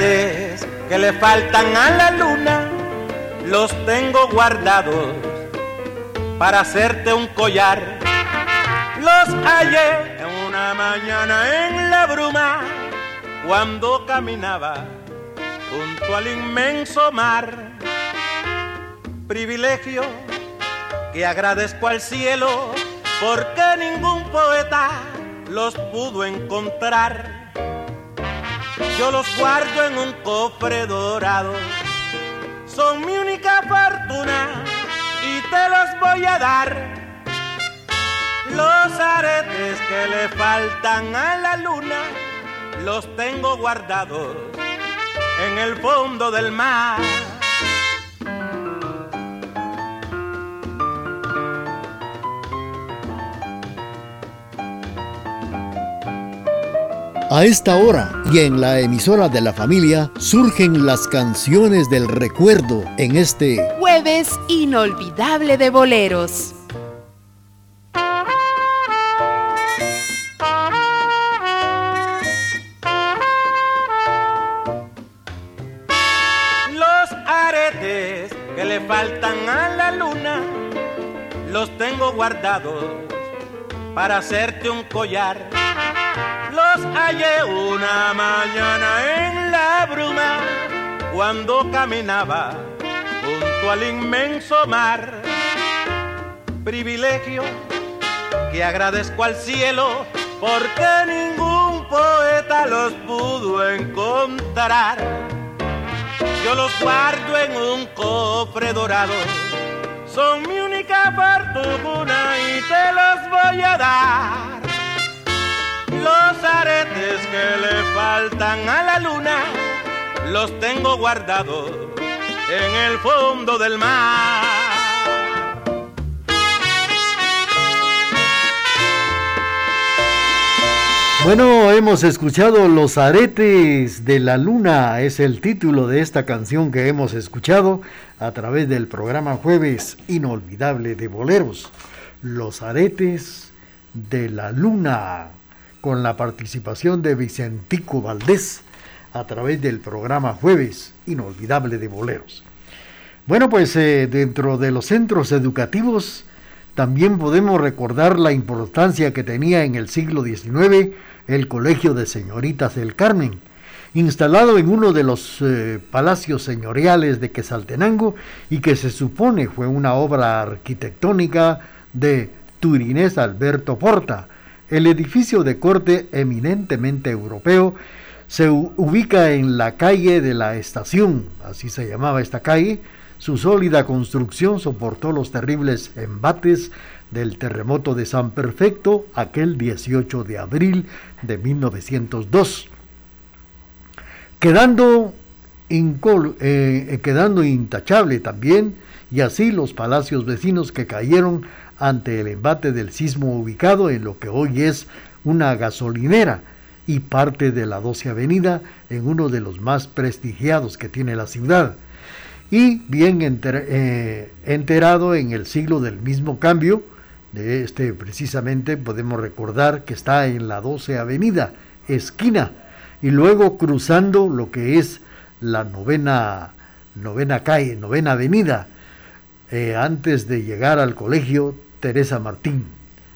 que le faltan a la luna los tengo guardados para hacerte un collar. Los hallé en una mañana en la bruma cuando caminaba junto al inmenso mar. Privilegio que agradezco al cielo porque ningún poeta los pudo encontrar. Yo los guardo en un cofre dorado, son mi única fortuna y te los voy a dar. Los aretes que le faltan a la luna los tengo guardados en el fondo del mar. A esta hora y en la emisora de la familia surgen las canciones del recuerdo en este jueves inolvidable de boleros. Los aretes que le faltan a la luna los tengo guardados para hacerte un collar hallé una mañana en la bruma cuando caminaba junto al inmenso mar. Privilegio que agradezco al cielo porque ningún poeta los pudo encontrar. Yo los guardo en un cofre dorado, son mi única fortuna y te los voy a dar los aretes que le faltan a la luna los tengo guardados en el fondo del mar. Bueno, hemos escuchado Los aretes de la luna, es el título de esta canción que hemos escuchado a través del programa Jueves Inolvidable de Boleros. Los aretes de la luna con la participación de Vicentico Valdés a través del programa Jueves Inolvidable de Boleros. Bueno, pues eh, dentro de los centros educativos también podemos recordar la importancia que tenía en el siglo XIX el Colegio de Señoritas del Carmen, instalado en uno de los eh, palacios señoriales de Quesaltenango y que se supone fue una obra arquitectónica de Turinés Alberto Porta, el edificio de corte eminentemente europeo se ubica en la calle de la estación, así se llamaba esta calle. Su sólida construcción soportó los terribles embates del terremoto de San Perfecto aquel 18 de abril de 1902, quedando, eh, quedando intachable también, y así los palacios vecinos que cayeron ante el embate del sismo ubicado en lo que hoy es una gasolinera y parte de la 12 Avenida en uno de los más prestigiados que tiene la ciudad. Y bien eh, enterado en el siglo del mismo cambio, de este precisamente podemos recordar que está en la 12 Avenida, esquina, y luego cruzando lo que es la novena, novena calle, novena avenida, eh, antes de llegar al colegio Teresa Martín.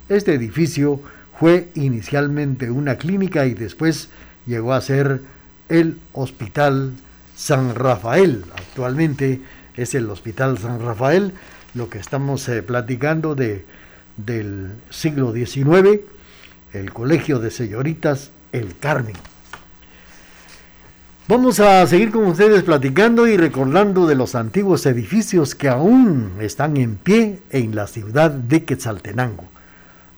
Este edificio fue inicialmente una clínica y después llegó a ser el Hospital San Rafael. Actualmente es el Hospital San Rafael, lo que estamos eh, platicando de, del siglo XIX, el Colegio de Señoritas El Carmen. Vamos a seguir con ustedes platicando y recordando de los antiguos edificios que aún están en pie en la ciudad de Quetzaltenango.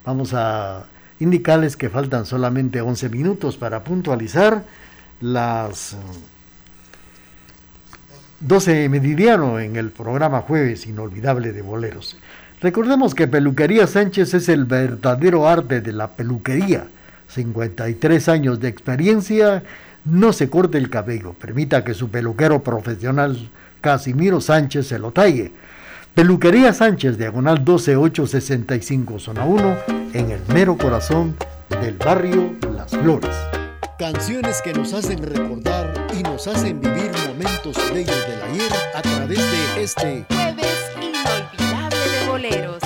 Vamos a indicarles que faltan solamente 11 minutos para puntualizar las 12 meridiano en el programa Jueves Inolvidable de Boleros. Recordemos que Peluquería Sánchez es el verdadero arte de la peluquería. 53 años de experiencia no se corte el cabello, permita que su peluquero profesional Casimiro Sánchez se lo talle. Peluquería Sánchez, diagonal 12865, zona 1, en el mero corazón del barrio Las Flores. Canciones que nos hacen recordar y nos hacen vivir momentos bellos del ayer a través de este jueves inolvidable de boleros.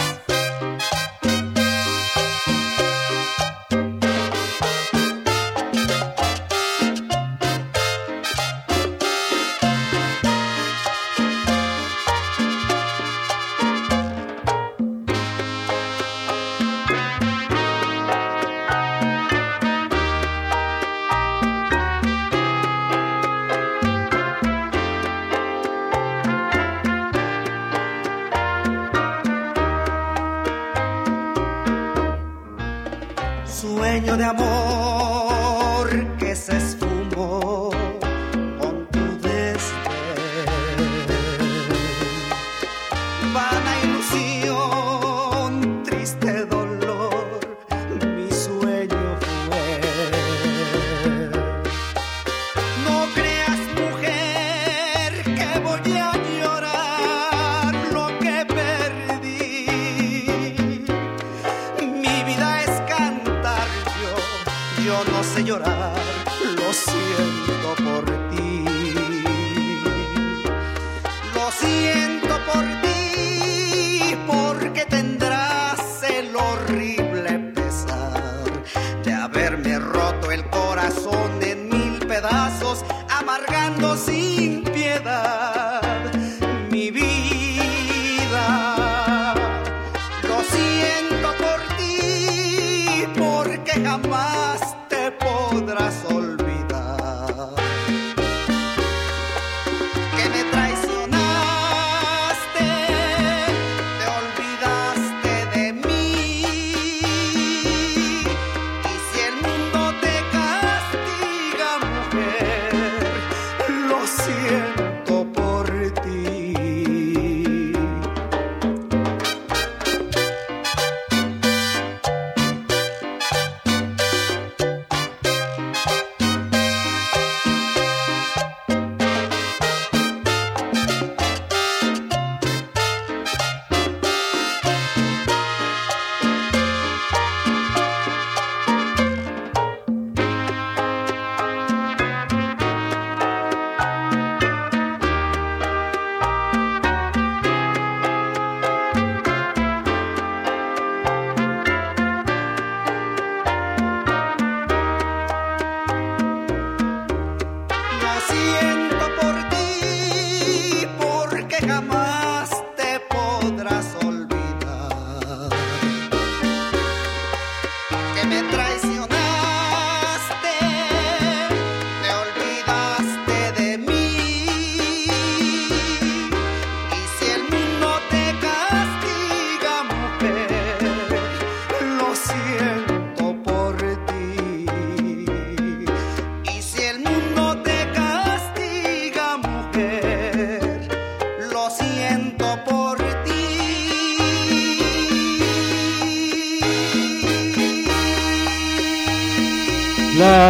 corazón en mil pedazos, amargando sin.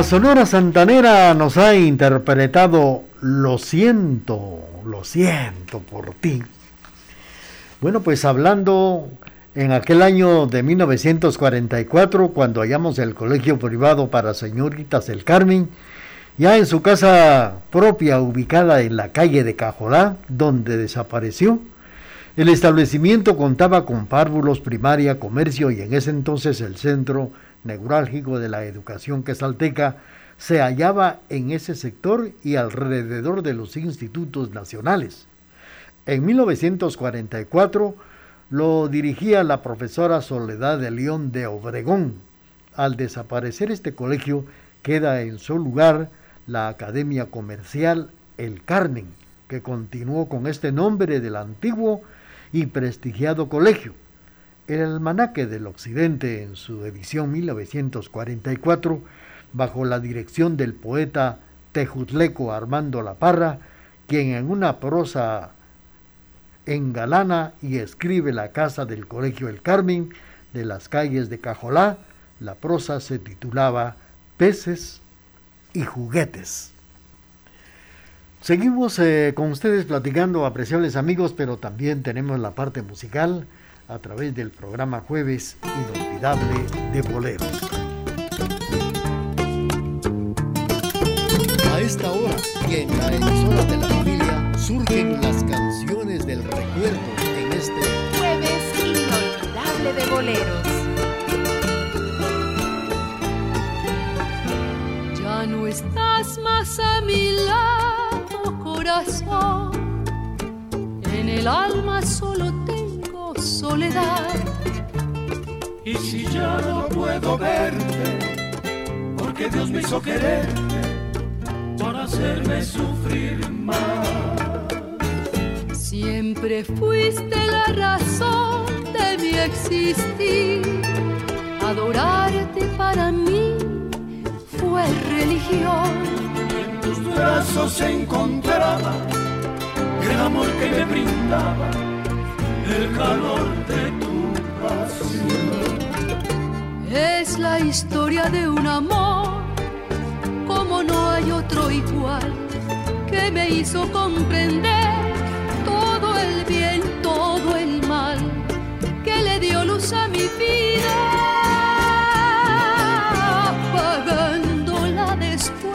Sonora Santanera nos ha interpretado Lo siento, lo siento por ti. Bueno, pues hablando en aquel año de 1944, cuando hallamos el colegio privado para señoritas del Carmen, ya en su casa propia ubicada en la calle de Cajolá, donde desapareció, el establecimiento contaba con párvulos, primaria, comercio y en ese entonces el centro neurálgico de la educación quesalteca, se hallaba en ese sector y alrededor de los institutos nacionales. En 1944 lo dirigía la profesora Soledad de León de Obregón. Al desaparecer este colegio, queda en su lugar la Academia Comercial El Carmen, que continuó con este nombre del antiguo y prestigiado colegio. El almanaque del Occidente, en su edición 1944, bajo la dirección del poeta tejutleco Armando La Parra, quien en una prosa engalana y escribe la casa del Colegio El Carmen de las calles de Cajolá, la prosa se titulaba Peces y Juguetes. Seguimos eh, con ustedes platicando, apreciables amigos, pero también tenemos la parte musical a través del programa Jueves Inolvidable de Boleros. A esta hora y en la emisora de la familia surgen las canciones del recuerdo en este jueves inolvidable de boleros. Ya no estás más a mi lado, corazón. En el alma solo tengo soledad. Y si ya no puedo verte, porque Dios me hizo quererte para hacerme sufrir más. Siempre fuiste la razón de mi existir. Adorarte para mí fue religión. En tus brazos se encontraba el amor que me brindaba, el calor de tu pasión. Es la historia de un amor como no hay otro igual que me hizo comprender todo el bien, todo el mal que le dio luz a mi vida, apagándola después.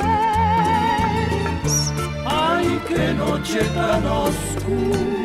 Ay, qué noche tan oscura,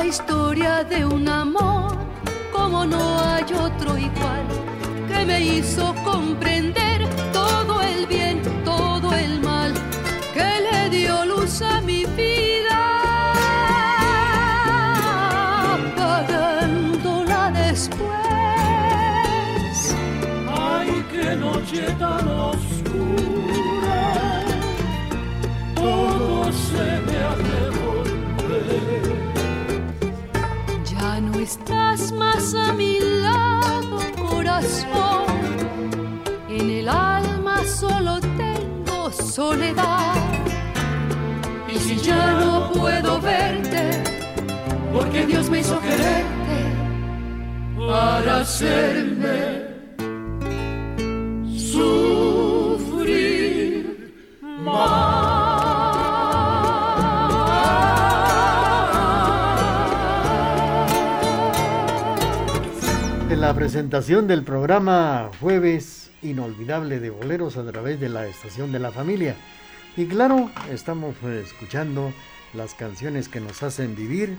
La historia de un amor como no hay otro igual que me hizo comprender soledad. Y si ya no puedo verte, porque Dios me hizo quererte para hacerme sufrir más. En la presentación del programa Jueves Inolvidable de Boleros a través de la Estación de la Familia. Y claro, estamos eh, escuchando las canciones que nos hacen vivir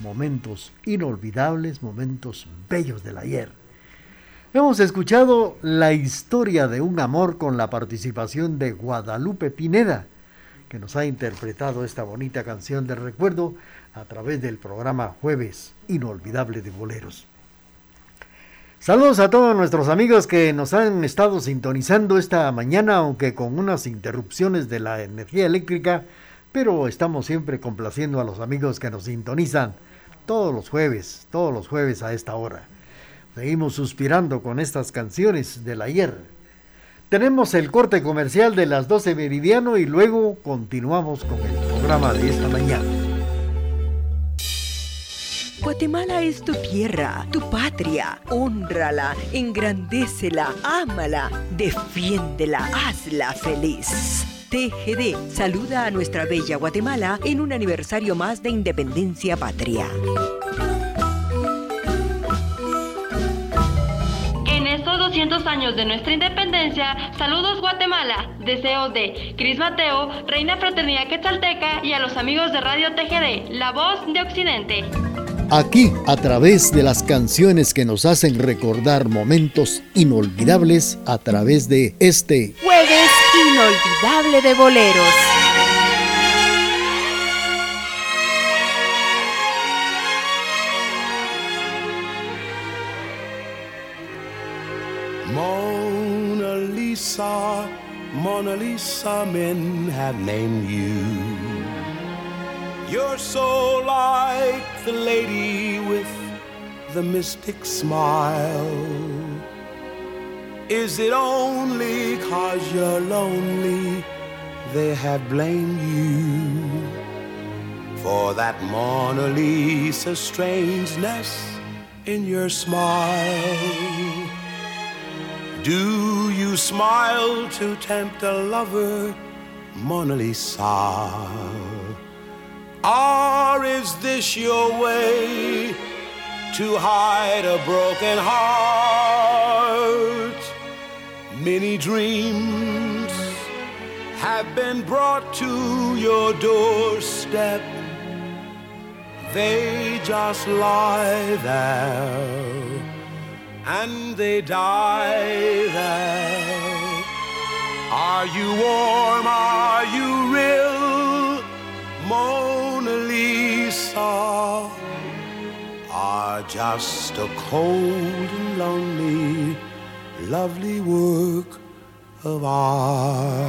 momentos inolvidables, momentos bellos del ayer. Hemos escuchado la historia de un amor con la participación de Guadalupe Pineda, que nos ha interpretado esta bonita canción de recuerdo a través del programa Jueves Inolvidable de Boleros. Saludos a todos nuestros amigos que nos han estado sintonizando esta mañana, aunque con unas interrupciones de la energía eléctrica, pero estamos siempre complaciendo a los amigos que nos sintonizan todos los jueves, todos los jueves a esta hora. Seguimos suspirando con estas canciones del ayer. Tenemos el corte comercial de las 12 meridiano y luego continuamos con el programa de esta mañana. Guatemala es tu tierra, tu patria. Honrala, engrandécela, ámala, defiéndela, hazla feliz. TGD saluda a nuestra bella Guatemala en un aniversario más de independencia patria. En estos 200 años de nuestra independencia, saludos Guatemala, deseos de Cris Mateo, Reina Fraternidad Quetzalteca y a los amigos de Radio TGD, La Voz de Occidente. Aquí, a través de las canciones que nos hacen recordar momentos inolvidables, a través de este Jueves inolvidable de boleros. Mona Lisa. Lisa, Mona Lisa, men have named you. You're so like the lady with the mystic smile. Is it only cause you're lonely they have blamed you for that Mona Lisa strangeness in your smile? Do you smile to tempt a lover, Mona Lisa? Or is this your way to hide a broken heart? Many dreams have been brought to your doorstep. They just lie there and they die there. Are you warm? Are you real? Mona Lisa are just a cold and lonely, lovely work of art.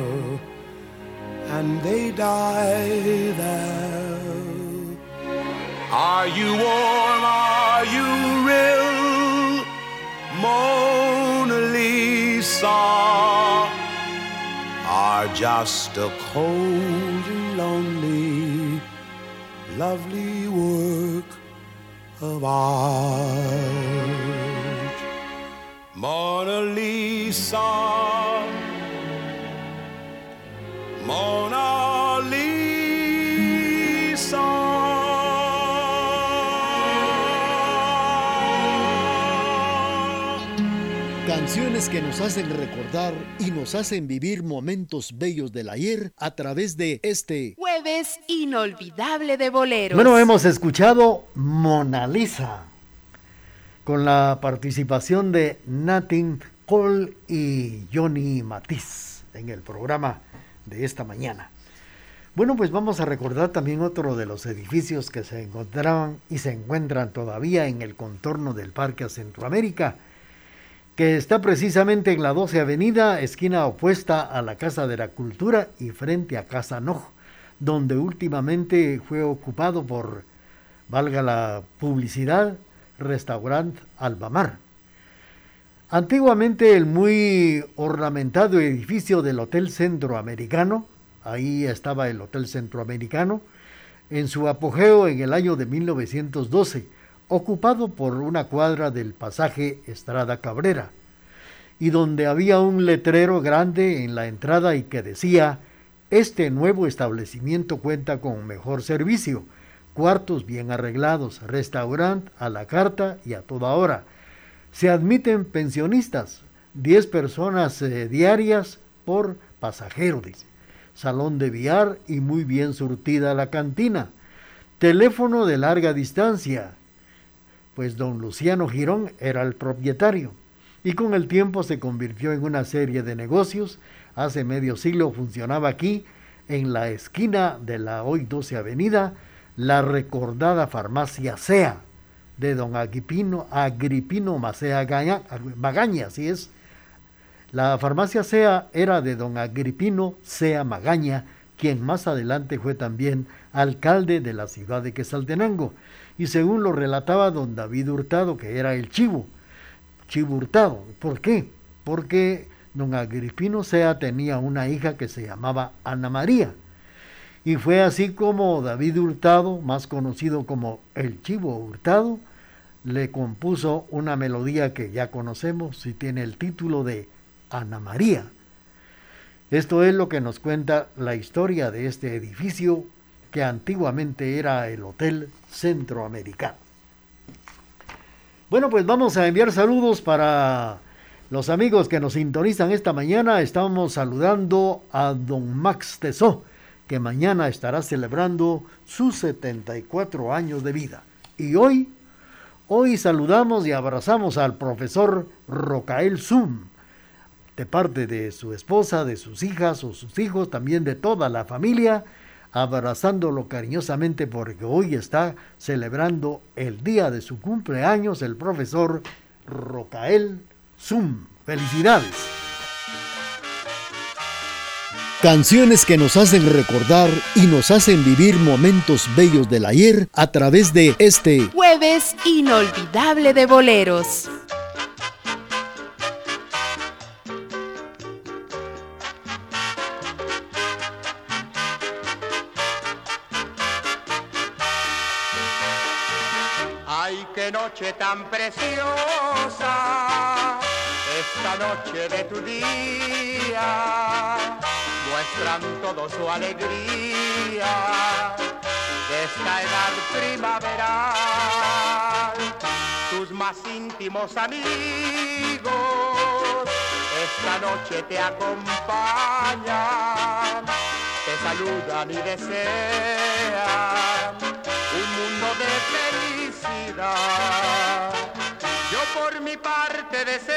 and they die there. Are you warm? Are you real? Mona Lisa are just a cold and lonely, lovely work of art. Mona Lisa. Mona Lisa. Canciones que nos hacen recordar y nos hacen vivir momentos bellos del ayer a través de este jueves inolvidable de boleros. Bueno, hemos escuchado Mona Lisa con la participación de Natin Cole y Johnny Matiz en el programa de esta mañana. Bueno, pues vamos a recordar también otro de los edificios que se encontraban y se encuentran todavía en el contorno del Parque Centroamérica, que está precisamente en la 12 Avenida, esquina opuesta a la Casa de la Cultura y frente a Casa Noj, donde últimamente fue ocupado por, valga la publicidad, restaurante Albamar. Antiguamente el muy ornamentado edificio del Hotel Centroamericano, ahí estaba el Hotel Centroamericano, en su apogeo en el año de 1912, ocupado por una cuadra del pasaje Estrada Cabrera, y donde había un letrero grande en la entrada y que decía, este nuevo establecimiento cuenta con mejor servicio, cuartos bien arreglados, restaurante a la carta y a toda hora, se admiten pensionistas, 10 personas eh, diarias por pasajero, dice. Salón de billar y muy bien surtida la cantina. Teléfono de larga distancia, pues don Luciano Girón era el propietario y con el tiempo se convirtió en una serie de negocios. Hace medio siglo funcionaba aquí, en la esquina de la hoy 12 Avenida, la recordada farmacia SEA, de don Agripino, Agripino Macea Magaña, así es. La farmacia SEA era de don Agripino Sea Magaña, quien más adelante fue también alcalde de la ciudad de Quesaltenango. Y según lo relataba don David Hurtado, que era el chivo, chivo Hurtado. ¿Por qué? Porque don Agripino Sea tenía una hija que se llamaba Ana María. Y fue así como David Hurtado, más conocido como el Chivo Hurtado, le compuso una melodía que ya conocemos y tiene el título de Ana María. Esto es lo que nos cuenta la historia de este edificio que antiguamente era el Hotel Centroamericano. Bueno, pues vamos a enviar saludos para los amigos que nos sintonizan esta mañana. Estamos saludando a don Max Tesó, que mañana estará celebrando sus 74 años de vida. Y hoy, hoy saludamos y abrazamos al profesor Rocael Zum, de parte de su esposa, de sus hijas o sus hijos, también de toda la familia, abrazándolo cariñosamente porque hoy está celebrando el día de su cumpleaños el profesor Rocael Zum. Felicidades. Canciones que nos hacen recordar y nos hacen vivir momentos bellos del ayer a través de este jueves inolvidable de boleros. noche tan preciosa, esta noche de tu día, muestran todo su alegría de esta edad primaveral. Tus más íntimos amigos esta noche te acompañan, te saludan y desean un mundo de felicidad. Yo por mi parte deseo,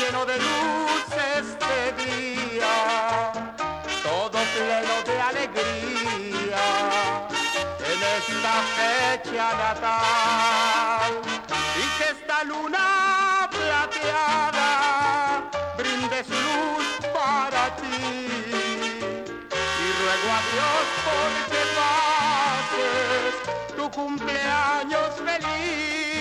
lleno de luz este día, todo pleno de alegría, en esta fecha natal, y que esta luna plateada brinde su luz para ti. Y ruego a Dios porque tu cumpleaños feliz.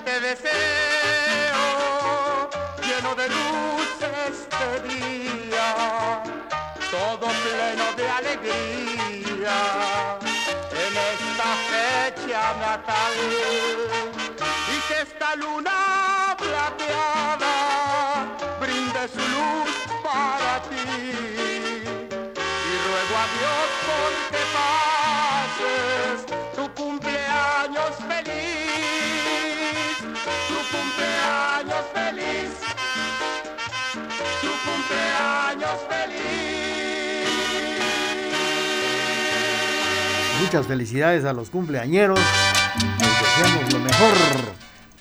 Parte deseo, lleno de luz este día todo pleno de alegría en esta fecha natal. Y que esta luna plateada brinde su luz para ti. Y ruego a Dios porque pases Muchas felicidades a los cumpleañeros. Les deseamos lo mejor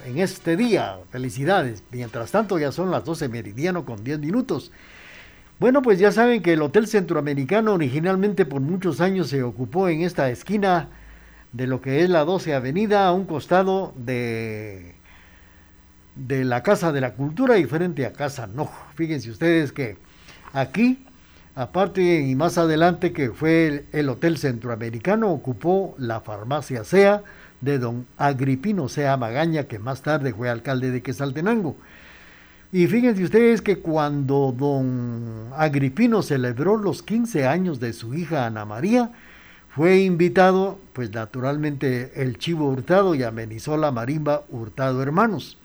en este día. Felicidades. Mientras tanto, ya son las 12 meridiano con 10 minutos. Bueno, pues ya saben que el Hotel Centroamericano originalmente por muchos años se ocupó en esta esquina de lo que es la 12 Avenida, a un costado de, de la Casa de la Cultura y frente a Casa Nojo. Fíjense ustedes que aquí Aparte y más adelante que fue el, Hotel Centroamericano, ocupó la farmacia SEA de don Agripino Sea Magaña, que más tarde fue alcalde de Quesaltenango. Y fíjense ustedes que cuando don Agripino celebró los 15 años de su hija Ana María, fue invitado, pues naturalmente, el Chivo Hurtado y amenizó la marimba Hurtado Hermanos.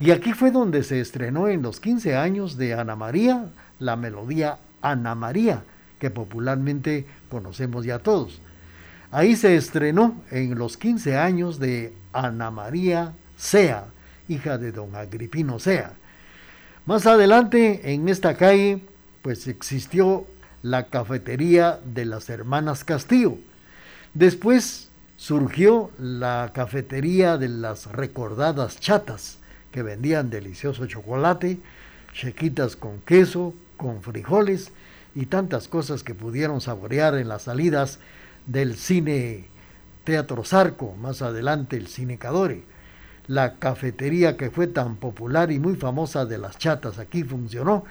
Y aquí fue donde se estrenó en los 15 años de Ana María la melodía Ana María, que popularmente conocemos ya todos. Ahí se estrenó en los 15 años de Ana María Sea, hija de don Agripino Sea. Más adelante, en esta calle, pues existió la cafetería de las hermanas Castillo. Después surgió la cafetería de las recordadas chatas, que vendían delicioso chocolate, chequitas con queso, con frijoles y tantas cosas que pudieron saborear en las salidas del cine Teatro Zarco, más adelante el cine Cadore. la cafetería que fue tan popular y muy famosa de las chatas aquí funcionó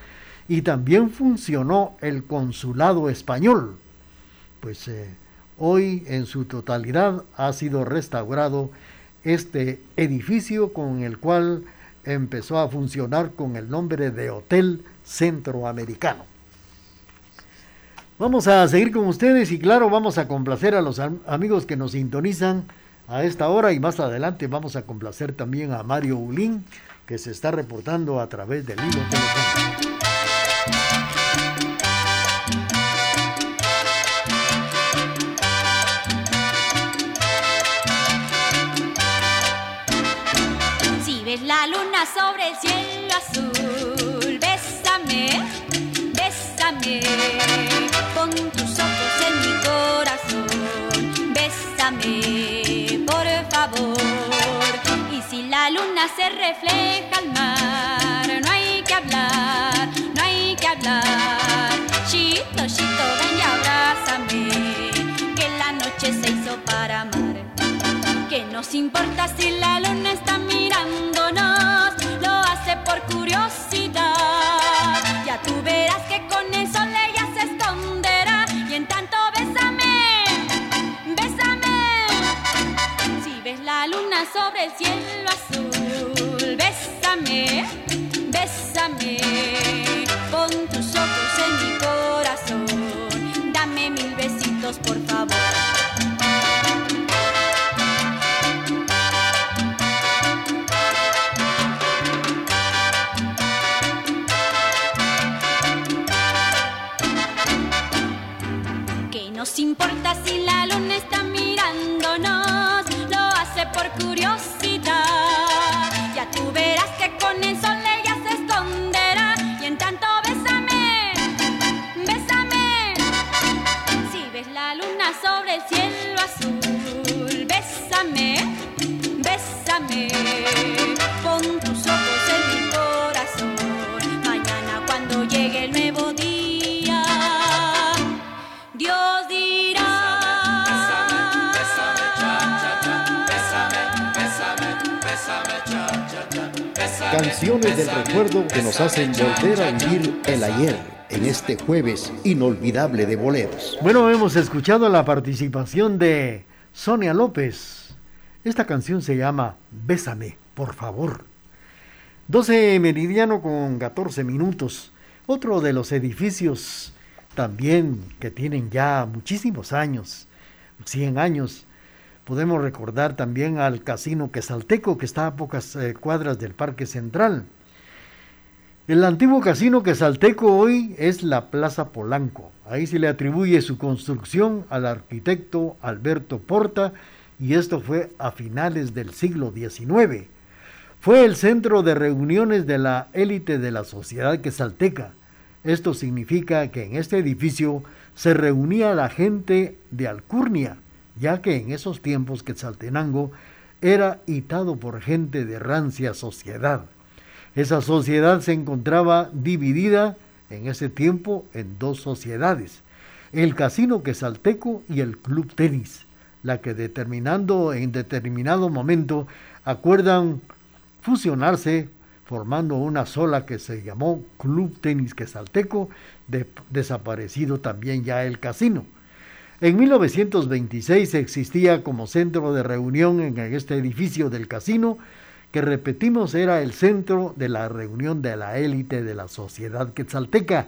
y también funcionó el consulado español. Pues eh, hoy en su totalidad ha sido restaurado este edificio con el cual empezó a funcionar con el nombre de Hotel Centroamericano. Vamos a seguir con ustedes y claro, vamos a complacer a los amigos que nos sintonizan a esta hora y más adelante vamos a complacer también a Mario Ulín que se está reportando a través del hilo telefónico. la luna sobre el cielo azul. Bésame, con tus ojos en mi corazón. Bésame, por favor. Y si la luna se refleja al mar, no hay que hablar, no hay que hablar. Chito, chito, ven y abrázame, que la noche se hizo para amar. Que nos importa si la luna está mirándonos? El cielo azul, bésame, bésame. Pon tus ojos en mi corazón. Dame mil besitos, por favor. nos importa si Canciones del recuerdo que nos hacen volver a vivir el ayer en este jueves inolvidable de boleros. Bueno, hemos escuchado la participación de Sonia López. Esta canción se llama Bésame, por favor. 12 meridiano con 14 minutos. Otro de los edificios también que tienen ya muchísimos años, 100 años, Podemos recordar también al Casino Quesalteco, que está a pocas eh, cuadras del Parque Central. El antiguo Casino Quesalteco hoy es la Plaza Polanco. Ahí se le atribuye su construcción al arquitecto Alberto Porta y esto fue a finales del siglo XIX. Fue el centro de reuniones de la élite de la sociedad quesalteca. Esto significa que en este edificio se reunía la gente de Alcurnia, ya que en esos tiempos Quetzaltenango era hitado por gente de rancia sociedad. Esa sociedad se encontraba dividida en ese tiempo en dos sociedades, el Casino Quetzalteco y el Club Tenis, la que determinando en determinado momento acuerdan fusionarse formando una sola que se llamó Club Tenis Quetzalteco, desaparecido también ya el casino. En 1926 existía como centro de reunión en este edificio del casino, que repetimos era el centro de la reunión de la élite de la sociedad quetzalteca,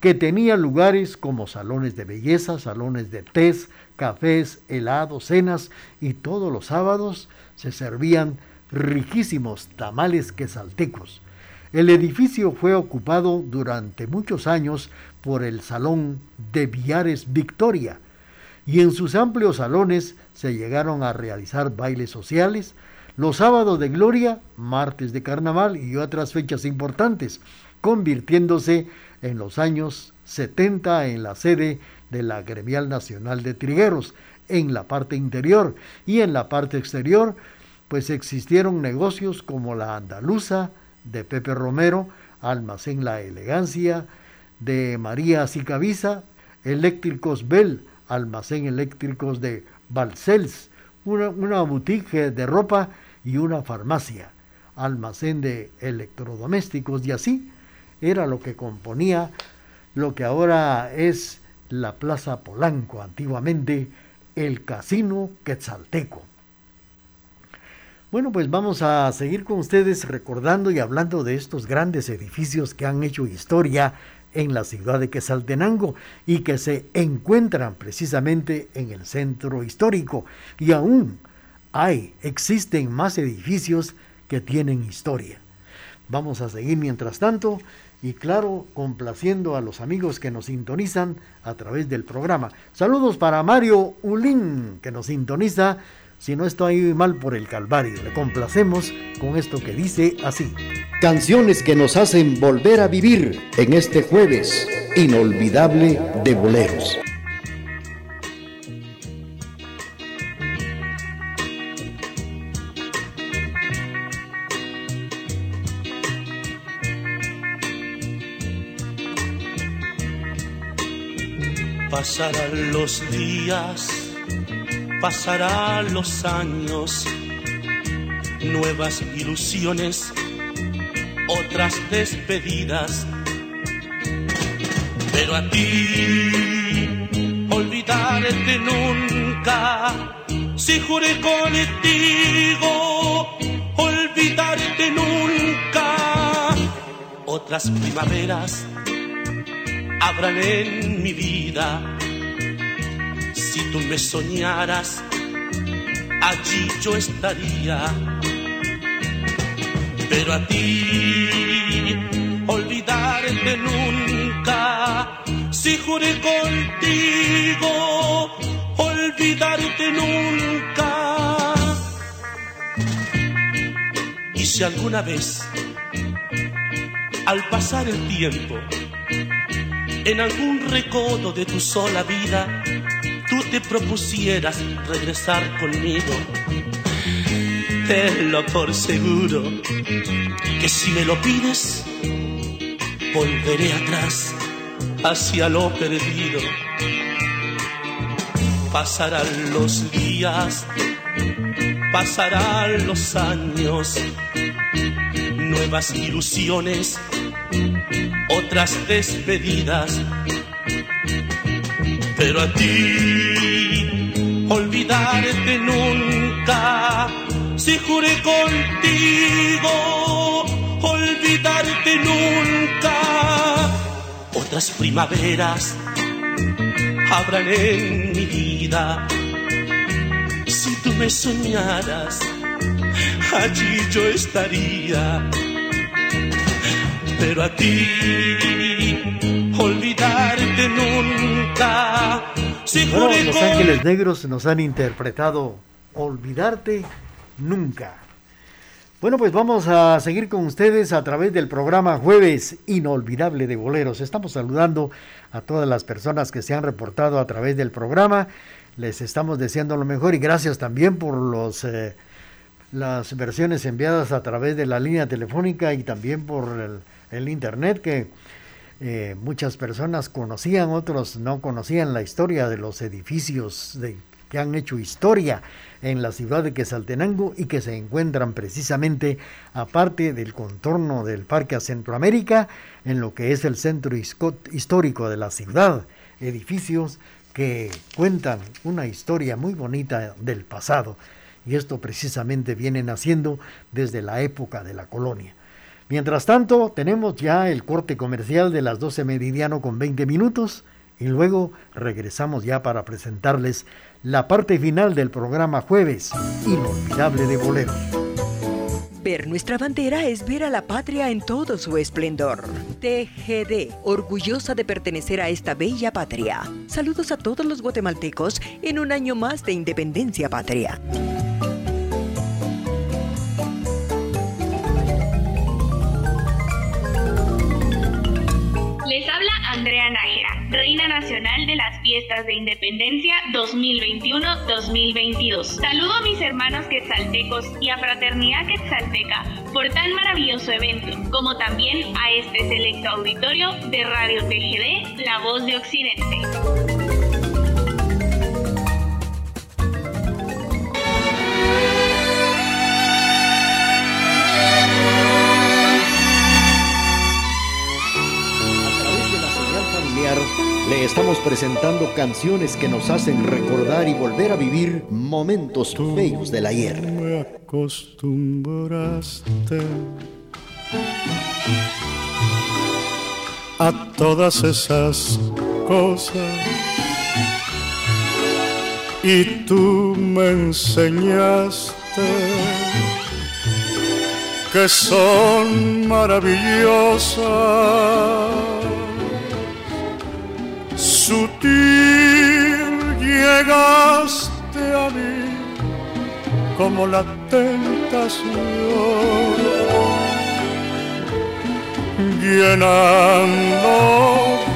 que tenía lugares como salones de belleza, salones de tés, cafés, helados, cenas y todos los sábados se servían riquísimos tamales quetzaltecos. El edificio fue ocupado durante muchos años por el Salón de Villares Victoria, y en sus amplios salones se llegaron a realizar bailes sociales, los sábados de gloria, martes de carnaval y otras fechas importantes, convirtiéndose en los años 70 en la sede de la Gremial Nacional de Trigueros, en la parte interior y en la parte exterior, pues existieron negocios como la Andaluza de Pepe Romero, Almacén La Elegancia de María Sicavisa, Eléctricos Bell, almacén eléctricos de Balcells, una, una boutique de ropa y una farmacia, almacén de electrodomésticos y así era lo que componía lo que ahora es la Plaza Polanco, antiguamente el Casino Quetzalteco. Bueno, pues vamos a seguir con ustedes recordando y hablando de estos grandes edificios que han hecho historia en la ciudad de Quetzaltenango y que se encuentran precisamente en el centro histórico. Y aún hay, existen más edificios que tienen historia. Vamos a seguir mientras tanto y claro, complaciendo a los amigos que nos sintonizan a través del programa. Saludos para Mario Ulín, que nos sintoniza, si no estoy mal por el Calvario. Le complacemos con esto que dice así. Canciones que nos hacen volver a vivir en este jueves inolvidable de boleros. Pasarán los días, pasarán los años, nuevas ilusiones, otras despedidas. Pero a ti, olvidarte nunca, si juré contigo, olvidarte nunca. Otras primaveras habrán en mi vida. Si tú me soñaras, allí yo estaría. Pero a ti, olvidarte nunca. Si juré contigo, olvidarte nunca. Y si alguna vez, al pasar el tiempo, en algún recodo de tu sola vida, te propusieras regresar conmigo. Tenlo por seguro que si me lo pides, volveré atrás hacia lo perdido. Pasarán los días, pasarán los años, nuevas ilusiones otras despedidas. Pero a ti, olvidarte nunca, si juré contigo, olvidarte nunca. Otras primaveras habrán en mi vida. Si tú me soñaras, allí yo estaría pero a ti olvidarte nunca. Bueno, los Ángeles Negros nos han interpretado Olvidarte nunca. Bueno, pues vamos a seguir con ustedes a través del programa Jueves Inolvidable de Boleros. Estamos saludando a todas las personas que se han reportado a través del programa. Les estamos deseando lo mejor y gracias también por los eh, las versiones enviadas a través de la línea telefónica y también por el, el Internet que eh, muchas personas conocían, otros no conocían la historia de los edificios de, que han hecho historia en la ciudad de Quesaltenango y que se encuentran precisamente aparte del contorno del Parque a Centroamérica, en lo que es el centro histórico de la ciudad, edificios que cuentan una historia muy bonita del pasado. Y esto precisamente viene naciendo desde la época de la colonia. Mientras tanto, tenemos ya el corte comercial de las 12 meridiano con 20 minutos y luego regresamos ya para presentarles la parte final del programa Jueves Inolvidable de Boleros. Ver nuestra bandera es ver a la patria en todo su esplendor. TGD, orgullosa de pertenecer a esta bella patria. Saludos a todos los guatemaltecos en un año más de independencia patria. Andrea Nájera, Reina Nacional de las Fiestas de Independencia 2021-2022. Saludo a mis hermanos quetzaltecos y a Fraternidad Quetzalteca por tan maravilloso evento, como también a este selecto auditorio de Radio TGD, La Voz de Occidente. Presentando canciones que nos hacen recordar y volver a vivir momentos bellos del ayer. Me acostumbraste a todas esas cosas y tú me enseñaste que son maravillosas. Sutil llegaste a mí como la tentación, llenando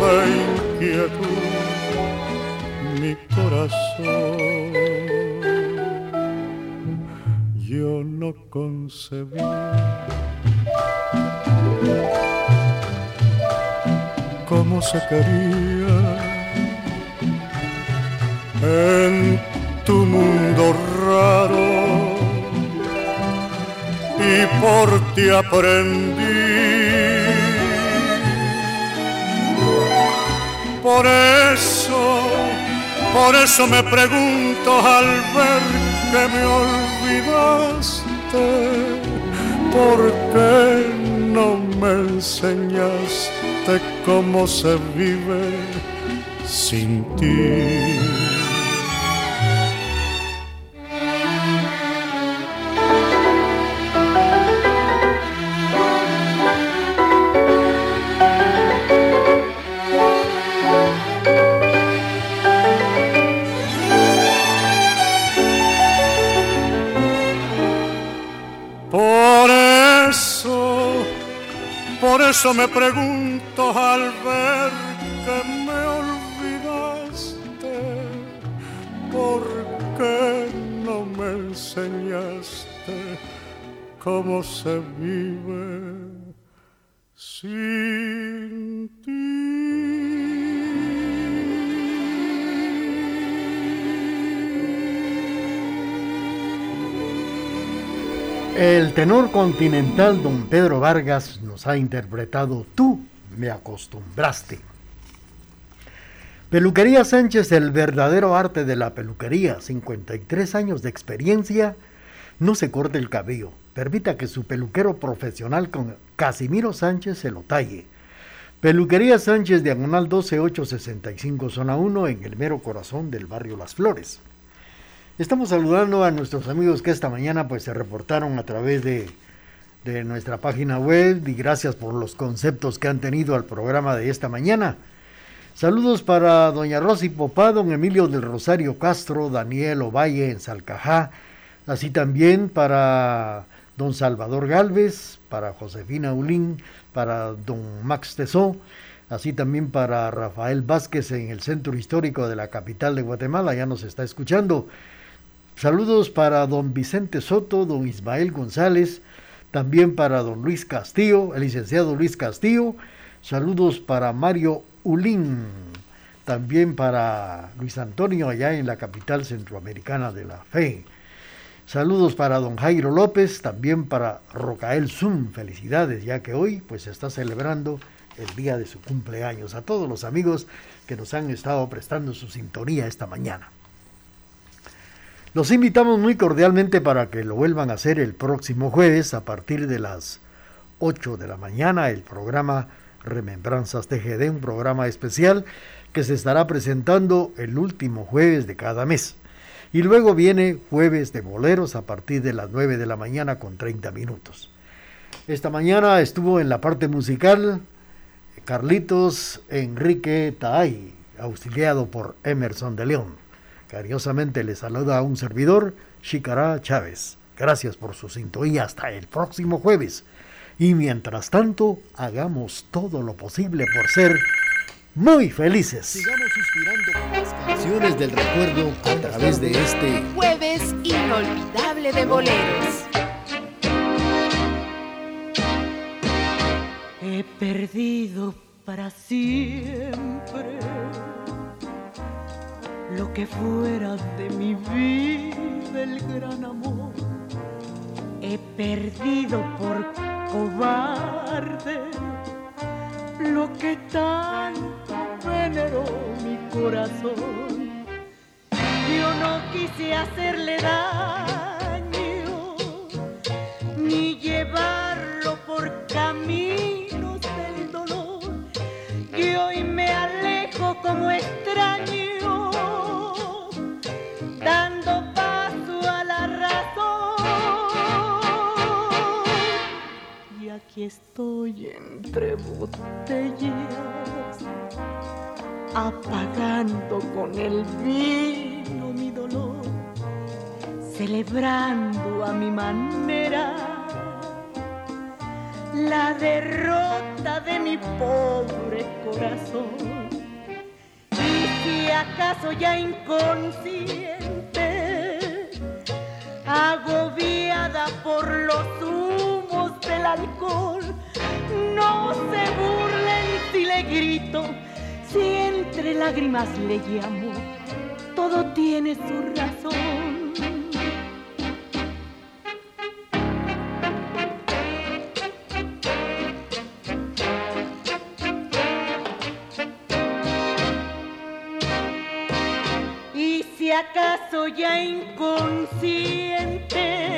de inquietud mi corazón. Yo no concebí cómo se quería en tu mundo raro y por ti aprendí. Por eso, por eso me pregunto al ver que me olvidaste, ¿por qué no me enseñaste cómo se vive sin ti? Eso me pregunto al ver que me olvidaste, ¿por qué no me enseñaste cómo se tenor continental don Pedro Vargas nos ha interpretado Tú me acostumbraste. Peluquería Sánchez, el verdadero arte de la peluquería, 53 años de experiencia, no se corte el cabello, permita que su peluquero profesional con Casimiro Sánchez se lo talle. Peluquería Sánchez, diagonal 12865, zona 1, en el mero corazón del barrio Las Flores. Estamos saludando a nuestros amigos que esta mañana pues se reportaron a través de, nuestra página web y gracias por los conceptos que han tenido al programa de esta mañana. Saludos para doña Rosy Popá, don Emilio del Rosario Castro, Daniel Ovalle en Salcajá, así también para don Salvador Galvez, para Josefina Ulín, para don Max Tesó, así también para Rafael Vázquez en el centro histórico de la capital de Guatemala, ya nos está escuchando. Saludos para don Vicente Soto, don Ismael González, también para don Luis Castillo, el licenciado Luis Castillo. Saludos para Mario Ulín, también para Luis Antonio allá en la capital centroamericana de la fe. Saludos para don Jairo López, también para Rocael Zum. Felicidades, ya que hoy pues se está celebrando el día de su cumpleaños. A todos los amigos que nos han estado prestando su sintonía esta mañana. Los invitamos muy cordialmente para que lo vuelvan a hacer el próximo jueves a partir de las 8 de la mañana, el programa Remembranzas TGD, un programa especial que se estará presentando el último jueves de cada mes. Y luego viene jueves de boleros a partir de las 9 de la mañana con 30 minutos. Esta mañana estuvo en la parte musical Carlitos Enrique Taay, auxiliado por Emerson de León. Cariñosamente le saluda a un servidor, Chicará Chávez. Gracias por su sintonía hasta el próximo jueves. Y mientras tanto, hagamos todo lo posible por ser muy felices. Sigamos suspirando con las canciones del recuerdo a través de este jueves inolvidable de boleros. He perdido para siempre lo que fuera de mi vida el gran amor. He perdido por cobarde lo que tanto veneró mi corazón. Yo no quise hacerle daño, ni llevarlo por caminos del dolor. Y hoy me alejo como extraño, aquí estoy entre botellas apagando con el vino mi dolor, celebrando a mi manera la derrota de mi pobre corazón. Y si acaso ya inconsciente, agobiada por los del alcohol, no se burlen si le grito si entre lágrimas le llamo, todo tiene su razón. Y si acaso ya inconsciente,